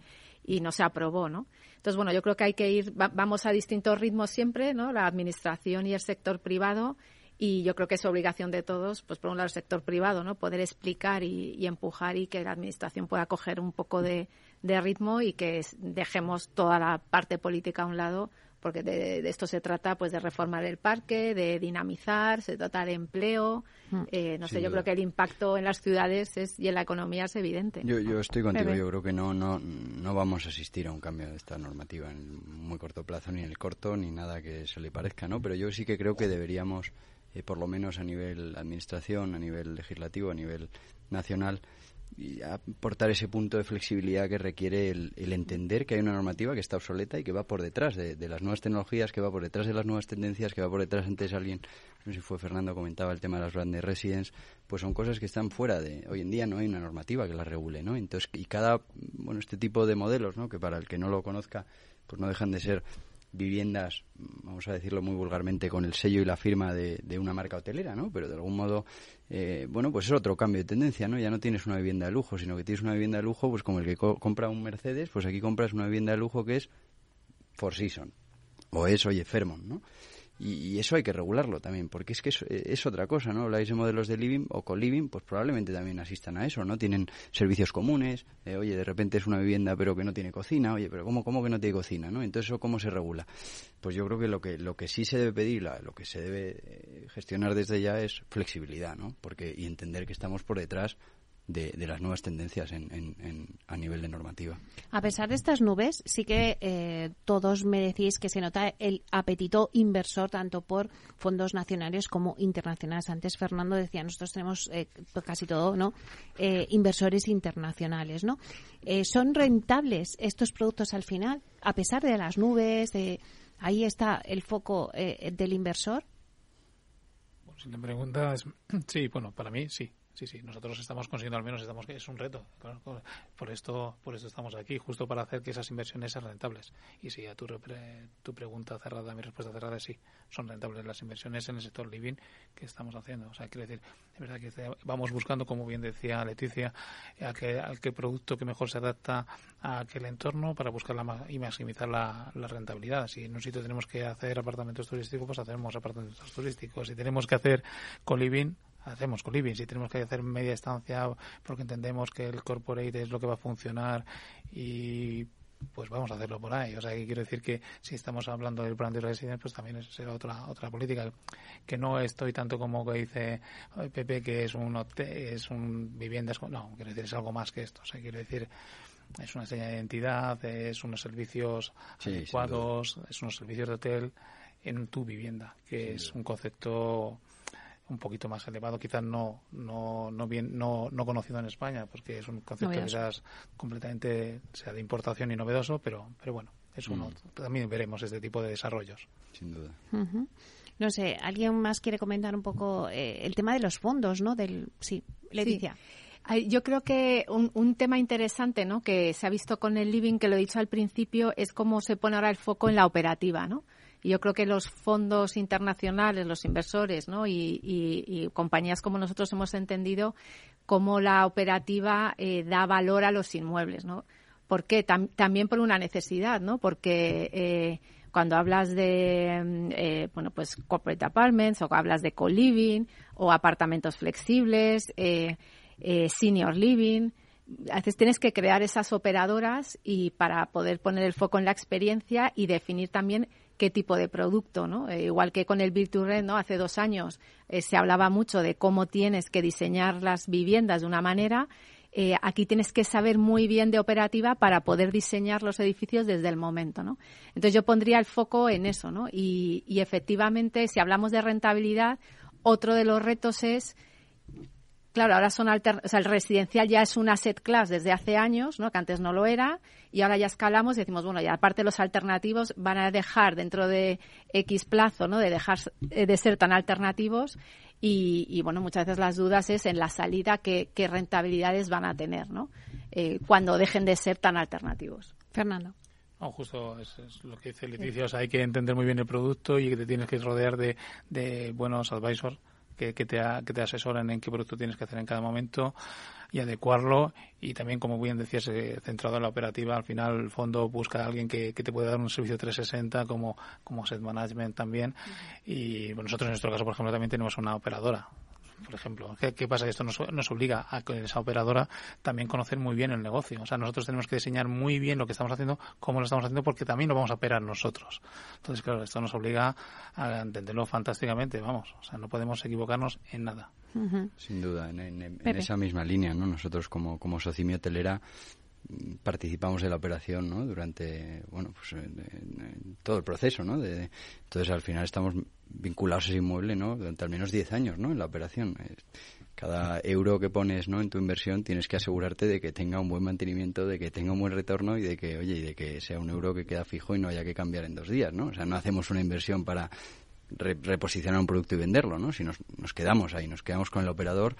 no se aprobó, ¿no? Entonces, bueno, yo creo que hay que ir, vamos a distintos ritmos siempre, ¿no? La administración y el sector privado y yo creo que es obligación de todos, pues por un lado el sector privado, ¿no? Poder explicar y, empujar y que la administración pueda coger un poco de, de ritmo y que dejemos toda la parte política a un lado porque de, esto se trata pues de reformar el parque, de dinamizar, se trata de empleo. Mm. Eh, no sé, yo creo que el impacto en las ciudades es, y en la economía es evidente. Yo, yo estoy contigo, yo creo que no, no, no vamos a asistir a un cambio de esta normativa en muy corto plazo, ni en el corto, ni nada que se le parezca, ¿no? Pero yo sí que creo que deberíamos, eh, por lo menos a nivel administración, a nivel legislativo, a nivel nacional, y aportar ese punto de flexibilidad que requiere el, entender que hay una normativa que está obsoleta y que va por detrás de, las nuevas tecnologías, que va por detrás de las nuevas tendencias, que va por detrás antes alguien, no sé si fue Fernando comentaba el tema de las grandes residence, pues son cosas que están fuera de hoy en día no hay una normativa que las regule, ¿no? Entonces y cada bueno este tipo de modelos, ¿no? Que para el que no lo conozca pues no dejan de ser viviendas, vamos a decirlo muy vulgarmente, con el sello y la firma de, de una marca hotelera, ¿no? Pero de algún modo eh, bueno, pues es otro cambio de tendencia, ¿no? Ya no tienes una vivienda de lujo, sino que tienes una vivienda de lujo, pues como el que compra un Mercedes, pues aquí compras una vivienda de lujo que es Four Season, o es, oye, Fairmont, ¿no? Y, eso hay que regularlo también, porque es que es, otra cosa, ¿no? Habláis de modelos de living o co-living, pues probablemente también asistan a eso, ¿no? Tienen servicios comunes, eh, oye, de repente es una vivienda pero que no tiene cocina, oye, pero ¿cómo, cómo que no tiene cocina, no? Entonces, ¿eso cómo se regula? Pues yo creo que lo que, lo que sí se debe pedir, lo que se debe eh, gestionar desde ya es flexibilidad, ¿no? Porque, y entender que estamos por detrás de, las nuevas tendencias a nivel de normativa. A pesar de estas nubes, sí que eh, todos me decís que se nota el apetito inversor tanto por fondos nacionales como internacionales. Antes Fernando decía, nosotros tenemos eh, casi todo, ¿no? Eh, inversores internacionales, ¿no? ¿Son rentables estos productos al final? A pesar de las nubes, ahí está el foco del inversor. si me preguntas, *clears throat* sí, bueno, para mí sí. Sí, sí, nosotros estamos consiguiendo al menos, estamos que es un reto. por esto, por esto estamos aquí, justo para hacer que esas inversiones sean rentables. Y si a tu, tu pregunta cerrada, mi respuesta cerrada es sí, son rentables las inversiones en el sector living que estamos haciendo. O sea, quiero decir, es verdad que vamos buscando, como bien decía Leticia, a que, al que producto que mejor se adapta a aquel entorno para buscar la, y maximizar la, rentabilidad. Si en un sitio tenemos que hacer apartamentos turísticos, pues hacemos apartamentos turísticos. Si tenemos que hacer co-living, hacemos con living. Si tenemos que hacer media estancia porque entendemos que el corporate es lo que va a funcionar y pues vamos a hacerlo por ahí. O sea, que quiero decir que si estamos hablando del plan de residencia, pues también será otra otra política. Que no estoy tanto como que dice Pepe, que es un hotel, es un vivienda. No, quiero decir, es algo más que esto. O sea, quiero decir, es una señal de identidad, es unos servicios adecuados, es unos servicios de hotel en tu vivienda, que es un concepto un poquito más elevado, quizás no no no bien no, no conocido en España, porque es un concepto quizás completamente sea de importación y novedoso, pero pero bueno, es uno. Mm. También veremos este tipo de desarrollos. Sin duda. No sé, ¿alguien más quiere comentar un poco eh, el tema de los fondos, no? Del sí, Leticia. Yo creo que un, un, tema interesante, ¿no? Que se ha visto con el living, que lo he dicho al principio, es cómo se pone ahora el foco en la operativa, ¿no? Yo creo que los fondos internacionales, los inversores ¿no? y, compañías como nosotros hemos entendido cómo la operativa eh, da valor a los inmuebles. ¿no? ¿Por qué? también por una necesidad, ¿no? porque eh, cuando hablas de mm, eh, bueno pues corporate apartments o hablas de co-living o apartamentos flexibles, senior living, a veces tienes que crear esas operadoras y para poder poner el foco en la experiencia y definir también qué tipo de producto, ¿no? Eh, igual que con el Virtured, ¿no? Hace dos años eh, se hablaba mucho de cómo tienes que diseñar las viviendas de una manera. Eh, aquí tienes que saber muy bien de operativa para poder diseñar los edificios desde el momento, ¿no? Entonces yo pondría el foco en eso, ¿no? Y efectivamente, si hablamos de rentabilidad, otro de los retos es Claro, ahora son alter... o sea, el residencial ya es un asset class desde hace años, ¿no? Que antes no lo era y ahora ya escalamos y decimos, bueno, ya aparte los alternativos van a dejar dentro de X plazo, ¿no? De dejar eh, de ser tan alternativos y, bueno, muchas veces las dudas es en la salida qué, rentabilidades van a tener, ¿no? Eh, cuando dejen de ser tan alternativos. Fernando. No, justo es, lo que dice Leticia. O sea, hay que entender muy bien el producto y que te tienes que rodear de, de buenos advisors que, que, te, que te asesoren en qué producto tienes que hacer en cada momento y adecuarlo. Y también, como bien decías, eh, centrado en la operativa, al final el fondo busca a alguien que, que te pueda dar un servicio 360 como, como asset management también. Y nosotros en nuestro caso, por ejemplo, también tenemos una operadora por ejemplo. ¿Qué, pasa? Esto nos, nos, obliga a que esa operadora también conocer muy bien el negocio. O sea, nosotros tenemos que diseñar muy bien lo que estamos haciendo, cómo lo estamos haciendo, porque también lo vamos a operar nosotros. Entonces, claro, esto nos obliga a entenderlo fantásticamente, vamos. O sea, no podemos equivocarnos en nada. Sin duda, en, esa misma línea, ¿no? Nosotros como, como Socimi Hotelera participamos de la operación ¿no? durante bueno pues todo el proceso ¿no? De, entonces al final estamos vinculados a ese inmueble ¿no? durante al menos 10 años ¿no? en la operación cada euro que pones ¿no? en tu inversión tienes que asegurarte de que tenga un buen mantenimiento de que tenga un buen retorno y de que oye y de que sea un euro que queda fijo y no haya que cambiar en dos días ¿no? o sea no hacemos una inversión para reposicionar un producto y venderlo ¿no? si nos, nos quedamos ahí nos quedamos con el operador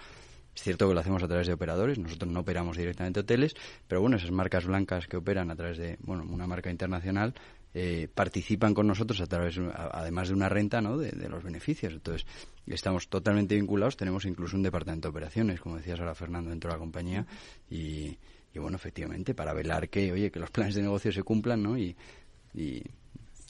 es cierto que lo hacemos a través de operadores, nosotros no operamos directamente hoteles, pero bueno, esas marcas blancas que operan a través de bueno, una marca internacional eh, participan con nosotros a través, además de una renta, ¿no? De, los beneficios. Entonces, estamos totalmente vinculados, tenemos incluso un departamento de operaciones, como decías ahora Fernando, dentro de la compañía, y, bueno, efectivamente, para velar que, oye, que los planes de negocio se cumplan, ¿no? y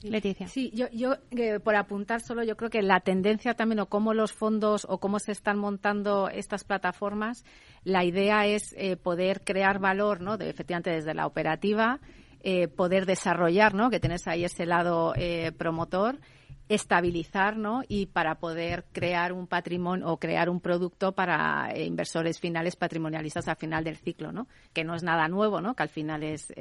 Leticia. Sí, yo, yo eh, por apuntar solo, yo creo que la tendencia también o cómo los fondos o cómo se están montando estas plataformas, la idea es eh, poder crear valor, ¿no? De, efectivamente desde la operativa, eh, poder desarrollar, ¿no? Que tenés ahí ese lado promotor estabilizar ¿no? y para poder crear un patrimonio o crear un producto para inversores finales patrimonialistas al final del ciclo, ¿no? que no es nada nuevo, ¿no? que al final es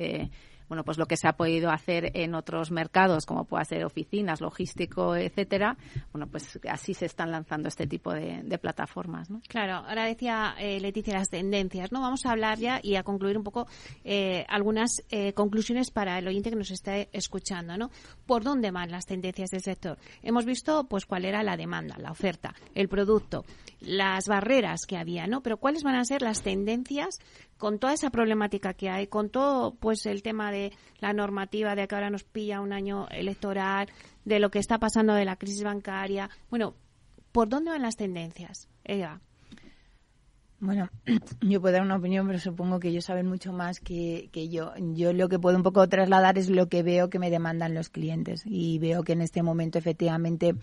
bueno, pues lo que se ha podido hacer en otros mercados, como puede ser oficinas, logístico, etcétera, bueno, pues así se están lanzando este tipo de, plataformas. Claro, ahora decía eh, Leticia las tendencias, ¿no? Vamos a hablar ya y a concluir un poco eh, algunas eh, conclusiones para el oyente que nos está escuchando, ¿no? ¿Por dónde van las tendencias del sector? Hemos visto, pues, cuál era la demanda, la oferta, el producto, las barreras que había, ¿no? Pero ¿cuáles van a ser las tendencias con toda esa problemática que hay, con todo pues el tema de la normativa de que ahora nos pilla un año electoral, de lo que está pasando de la crisis bancaria, bueno, ¿por dónde van las tendencias? Eva. Bueno, *clears throat* yo puedo dar una opinión, pero supongo que ellos saben mucho más que, que, yo. Yo lo que puedo un poco trasladar es lo que veo que me demandan los clientes y veo que en este momento efectivamente,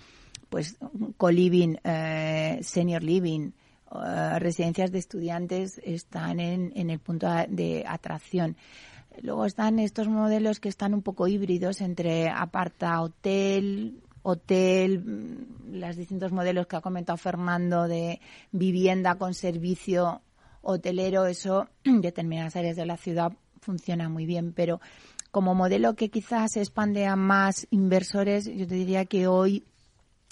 pues co-living, eh, senior living, eh, residencias de estudiantes están en, en el punto de atracción. Luego están estos modelos que están un poco híbridos entre aparta hotel, hotel, mm, los distintos modelos que ha comentado Fernando de vivienda con servicio hotelero, eso en determinadas áreas de la ciudad funciona muy bien, pero como modelo que quizás expande a más inversores, yo te diría que hoy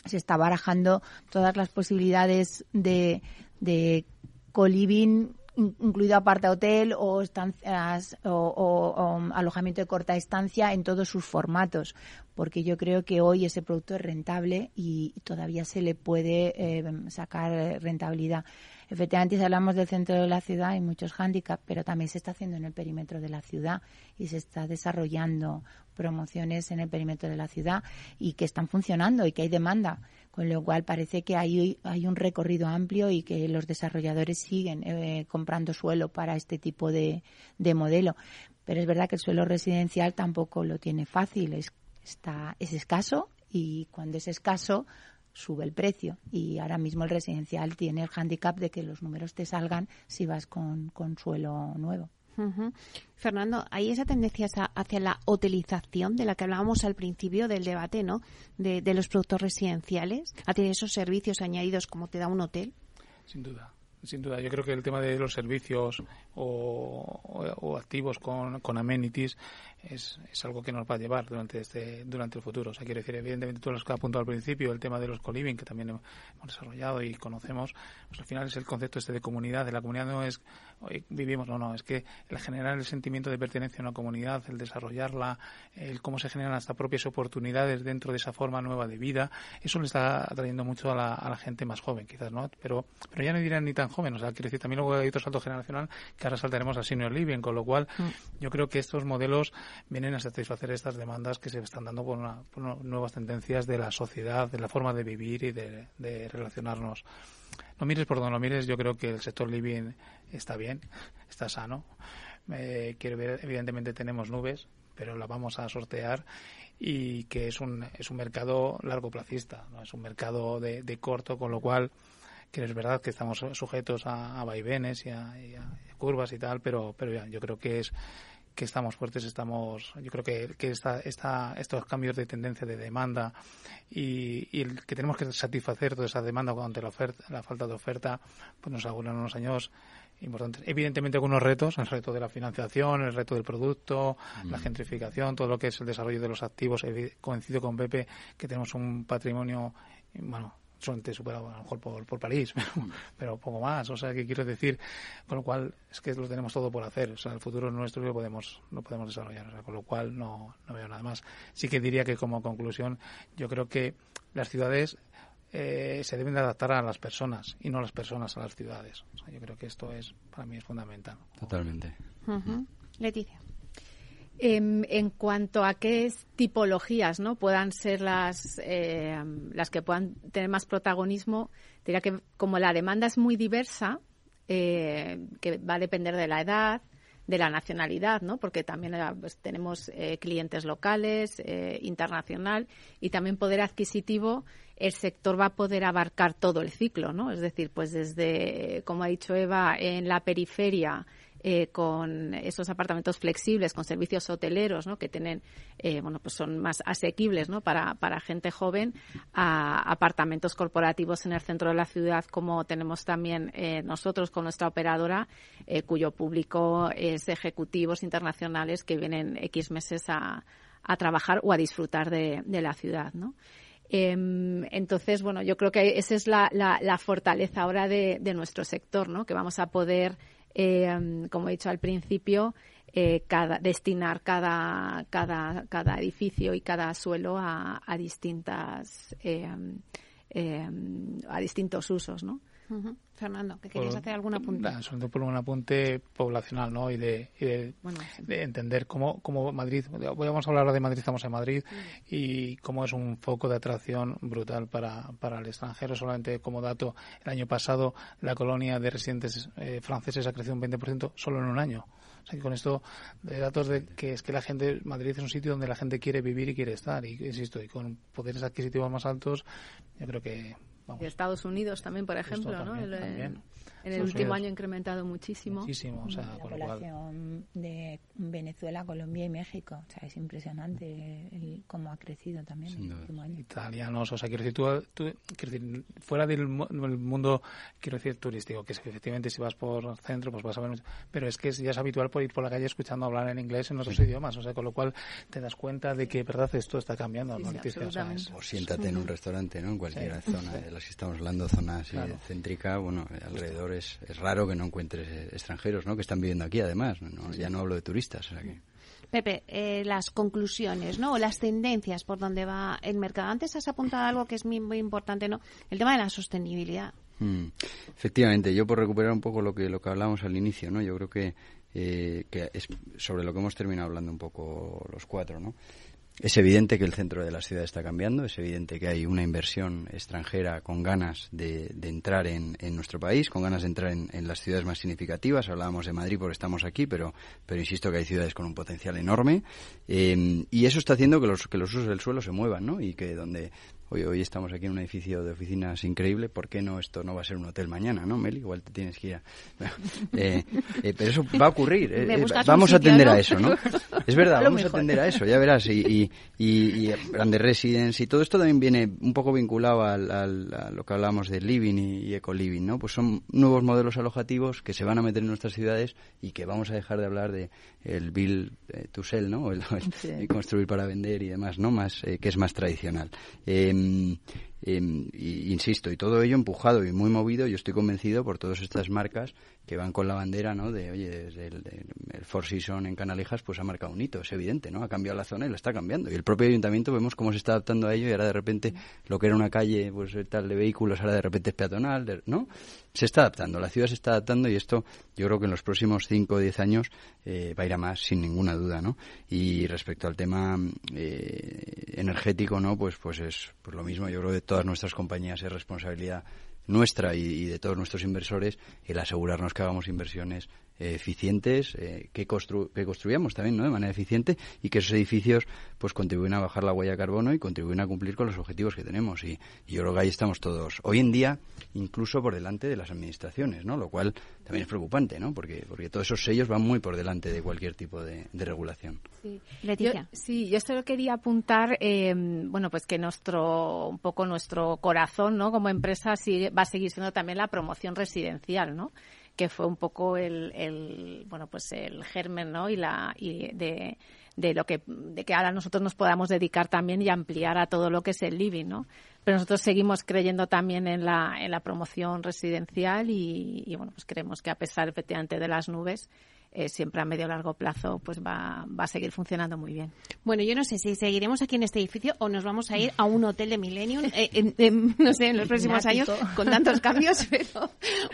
se está barajando todas las posibilidades de, de co-living incluido aparte hotel o, estancias, o, alojamiento de corta estancia en todos sus formatos, porque yo creo que hoy ese producto es rentable y todavía se le puede eh, sacar rentabilidad. Efectivamente, si hablamos del centro de la ciudad, hay muchos hándicaps, pero también se está haciendo en el perímetro de la ciudad y se está desarrollando promociones en el perímetro de la ciudad y que están funcionando y que hay demanda. Con lo cual parece que hay, un recorrido amplio y que los desarrolladores siguen eh, comprando suelo para este tipo de, de modelo. Pero es verdad que el suelo residencial tampoco lo tiene fácil, es, está, es escaso y cuando es escaso sube el precio y ahora mismo el residencial tiene el hándicap de que los números te salgan si vas con, con suelo nuevo. Fernando, hay esa tendencia hacia la hotelización de la que hablábamos al principio del debate, ¿no? De, de los productos residenciales, hacia esos servicios añadidos como te da un hotel. Sin duda. sin duda. Yo creo que el tema de los servicios o, activos con, con amenities es, es, algo que nos va a llevar durante este durante el futuro. O sea, quiero decir, evidentemente, todos los que ha apuntado al principio, el tema de los co-living, que también hemos desarrollado y conocemos, pues al final es el concepto este de comunidad. De la comunidad no es vivimos, no, no, es que el generar el sentimiento de pertenencia a una comunidad, el desarrollarla, el cómo se generan hasta propias oportunidades dentro de esa forma nueva de vida, eso le está atrayendo mucho a la, a la gente más joven, quizás, ¿no? Pero, pero ya no dirán ni tan joven, o sea, quiero decir, también luego hay otro salto generacional que ahora saltaremos a senior living, con lo cual mm. yo creo que estos modelos vienen a satisfacer estas demandas que se están dando por, nuevas tendencias de la sociedad, de la forma de vivir y de, relacionarnos. No mires por donde lo mires, yo creo que el sector living está bien, está sano. quiero ver, evidentemente tenemos nubes, pero la vamos a sortear y que es un, es un mercado largo placista, ¿no? es un mercado de, corto, con lo cual que es verdad que estamos sujetos a, vaivenes y a, curvas y tal, pero, pero ya, yo creo que es que estamos fuertes, estamos, yo creo que, que esta, esta, estos cambios de tendencia de demanda y, y el que tenemos que satisfacer toda esa demanda ante la oferta, la falta de oferta, pues nos auguran unos años importantes. Evidentemente algunos retos, el reto de la financiación, el reto del producto, la mm. gentrificación, todo lo que es el desarrollo de los activos. Coincido con Pepe que tenemos un patrimonio, bueno, solamente superado a lo mejor por, por París, *laughs* pero, poco más. O sea, que quiero decir, con lo cual es que lo tenemos todo por hacer. O sea, el futuro nuestro lo podemos, lo podemos desarrollar. O sea, con lo cual no, no veo nada más. Sí que diría que como conclusión, yo creo que las ciudades eh, se deben de adaptar a las personas y no las personas a las ciudades. O sea, yo creo que esto es, para mí es fundamental. Totalmente. Leticia. En, en, cuanto a qué tipologías no puedan ser las, eh, las que puedan tener más protagonismo, diría que como la demanda es muy diversa, eh, que va a depender de la edad, de la nacionalidad, ¿no? Porque también eh, pues, tenemos clientes locales, internacional y también poder adquisitivo. El sector va a poder abarcar todo el ciclo, ¿no? Es decir, pues desde, como ha dicho Eva, en la periferia eh, con esos apartamentos flexibles, con servicios hoteleros, ¿no? que tienen, eh, bueno, pues son más asequibles, ¿no? Para, para gente joven, a apartamentos corporativos en el centro de la ciudad, como tenemos también eh, nosotros con nuestra operadora, cuyo público es ejecutivos internacionales que vienen X meses a, a trabajar o a disfrutar de, de la ciudad, ¿no? Em, entonces, bueno, yo creo que esa es la, la, la fortaleza ahora de, de, nuestro sector, ¿no? Que vamos a poder eh, como he dicho al principio, eh, destinar cada, cada, cada edificio y cada suelo a, a distintas eh, a distintos usos, ¿no? Fernando, que querías hacer alguna apunte. sobre por un apunte poblacional, ¿no? Y de, de, entender cómo, cómo Madrid, vamos a hablar de Madrid, estamos en Madrid, y cómo es un foco de atracción brutal para, para el extranjero. Solamente como dato, el año pasado la colonia de residentes eh, franceses ha crecido un 20% solo en un año. O sea, que con esto, de datos de que es que la gente, Madrid es un sitio donde la gente quiere vivir y quiere estar, y insisto, y con poderes adquisitivos más altos, yo creo que de Estados Unidos también, por ejemplo, ¿no? En el último año ha incrementado muchísimo. Muchísimo, o sea, la población de Venezuela, Colombia y México. O sea, es impresionante el, cómo ha crecido también en el último año. Italianos, o sea, quiero decir, tú, quiero decir, fuera del, mundo, quiero decir, turístico, que es que efectivamente si vas por centro, pues vas a ver, pero es que ya es habitual por ir por la calle escuchando hablar en inglés en otros idiomas, o sea, con lo cual te das cuenta de que, verdad, esto está cambiando. o, siéntate en un restaurante, ¿no? En cualquier zona de las que estamos hablando, zona así céntrica, bueno, alrededor es, raro que no encuentres eh, extranjeros, ¿no? Que están viviendo aquí, además. Ya no hablo de turistas. Pepe, eh, las conclusiones, ¿no? O las tendencias por donde va el mercado. Antes has apuntado algo que es muy, muy importante, ¿no? El tema de la sostenibilidad. Mm. Efectivamente, yo por recuperar un poco lo que lo que hablábamos al inicio, ¿no? Yo creo que, eh, que es sobre lo que hemos terminado hablando un poco los cuatro, ¿no? Es evidente que el centro de la ciudad está cambiando, es evidente que hay una inversión extranjera con ganas de, entrar en, nuestro país, con ganas de entrar en, las ciudades más significativas. Hablábamos de Madrid porque estamos aquí, pero, pero insisto que hay ciudades con un potencial enorme. Eh, y eso está haciendo que los, que los usos del suelo se muevan, ¿no? Y que donde hoy, hoy estamos aquí en un edificio de oficinas increíble, ¿por qué no esto no va a ser un hotel mañana, no, Meli? Igual te tienes que ir a... *laughs* Eh, eh, pero eso va a ocurrir, eh, vamos a atender a eso, ¿no? *laughs* Es verdad, vamos a atender a eso, ya verás, y, y, y, Grande Residence y todo esto también viene un poco vinculado al, a lo que hablábamos de living y, eco-living, ¿no? Pues son nuevos modelos alojativos que se van a meter en nuestras ciudades y que vamos a dejar de hablar de el build to sell, ¿no? *laughs* El, construir para vender y demás, ¿no? Más, que es más tradicional. Em, insisto, y todo ello empujado y muy movido, yo estoy convencido por todas estas marcas que van con la bandera, ¿no? De, oye, desde el, Four Seasons en Canalejas, pues ha marcado un hito, es evidente, ¿no? Ha cambiado la zona y lo está cambiando. Y el propio ayuntamiento vemos cómo se está adaptando a ello y ahora de repente lo que era una calle, pues tal de vehículos, ahora de repente es peatonal, ¿no? Se está adaptando, la ciudad se está adaptando y esto yo creo que en los próximos 5 o 10 años eh, va a ir a más, sin ninguna duda, ¿no? Y respecto al tema eh, energético, ¿no? Pues, pues es pues lo mismo, yo creo que de todas nuestras compañías es responsabilidad nuestra y, de todos nuestros inversores el asegurarnos que hagamos inversiones eficientes, eh, que, que construyamos también ¿no? de manera eficiente y que esos edificios pues contribuyen a bajar la huella de carbono y contribuyen a cumplir con los objetivos que tenemos. Y, yo creo que ahí estamos todos. Hoy en día, incluso por delante de las administraciones, ¿no? lo cual también es preocupante, ¿no? porque, porque todos esos sellos van muy por delante de cualquier tipo de, regulación. Sí. Yo, sí, yo solo quería apuntar, eh, bueno, pues que nuestro, un poco nuestro corazón, ¿no? Como empresa sigue, va a seguir siendo también la promoción residencial, ¿no? Que fue un poco el, el bueno pues el germen ¿no? y la y de, de lo que de que ahora nosotros nos podamos dedicar también y ampliar a todo lo que es el living no pero nosotros seguimos creyendo también en la en la promoción residencial y, y bueno pues creemos que a pesar efectivamente de las nubes eh, siempre a medio largo plazo pues va, va a seguir funcionando muy bien. Bueno, yo no sé si seguiremos aquí en este edificio o nos vamos a ir a un hotel de Millennium, *laughs* eh, no sé, en los próximos años con tantos cambios, *laughs* pero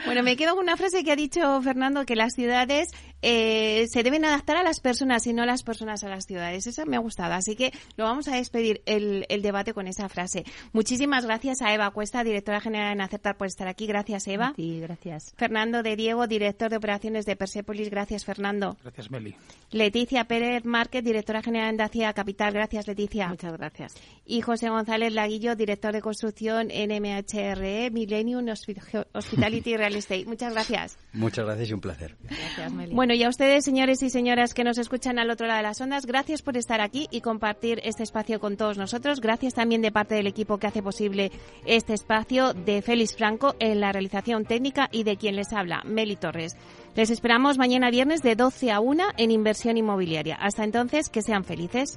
bueno, me quedo con una frase que ha dicho Fernando, que las ciudades eh, se deben adaptar a las personas y no las personas a las ciudades. Esa me ha gustado, así que lo vamos a despedir el, el debate con esa frase. Muchísimas gracias a Eva Cuesta, directora general en Aceptar por estar aquí. Gracias, Eva. Sí, gracias. Fernando de Diego, director de operaciones de Persepolis. Gracias, Fernando. Gracias, Meli. Leticia Pérez Márquez, directora general de Dacia Capital. Gracias, Leticia. Muchas gracias. Y José González Laguillo, director de construcción en MHRE, Millennium Hospitality Real Estate. Muchas gracias. Muchas gracias y un placer. Gracias, Meli. Bueno, y a ustedes, señores y señoras que nos escuchan al otro lado de las ondas, gracias por estar aquí y compartir este espacio con todos nosotros. Gracias también de parte del equipo que hace posible este espacio, de Félix Franco en la realización técnica y de quien les habla, Meli Torres. Les esperamos mañana viernes de 12 a 1 en Inversión Inmobiliaria. Hasta entonces, que sean felices.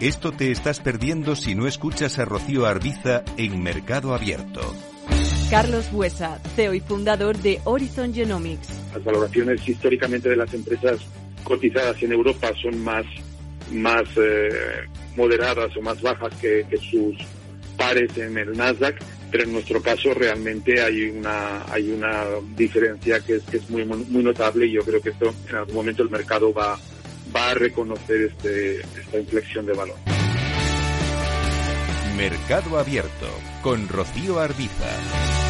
Esto te estás perdiendo si no escuchas a Rocío Arbiza en Mercado Abierto. Carlos Buesa, CEO y fundador de Horizon Genomics. Las valoraciones históricamente de las empresas cotizadas en Europa son más, más eh, moderadas o más bajas que, sus pares en el Nasdaq, pero en nuestro caso realmente hay una, hay una diferencia que es, que es muy, muy notable y yo creo que esto en algún momento el mercado va, va a reconocer este, esta inflexión de valor. Mercado Abierto con Rocío Arbiza.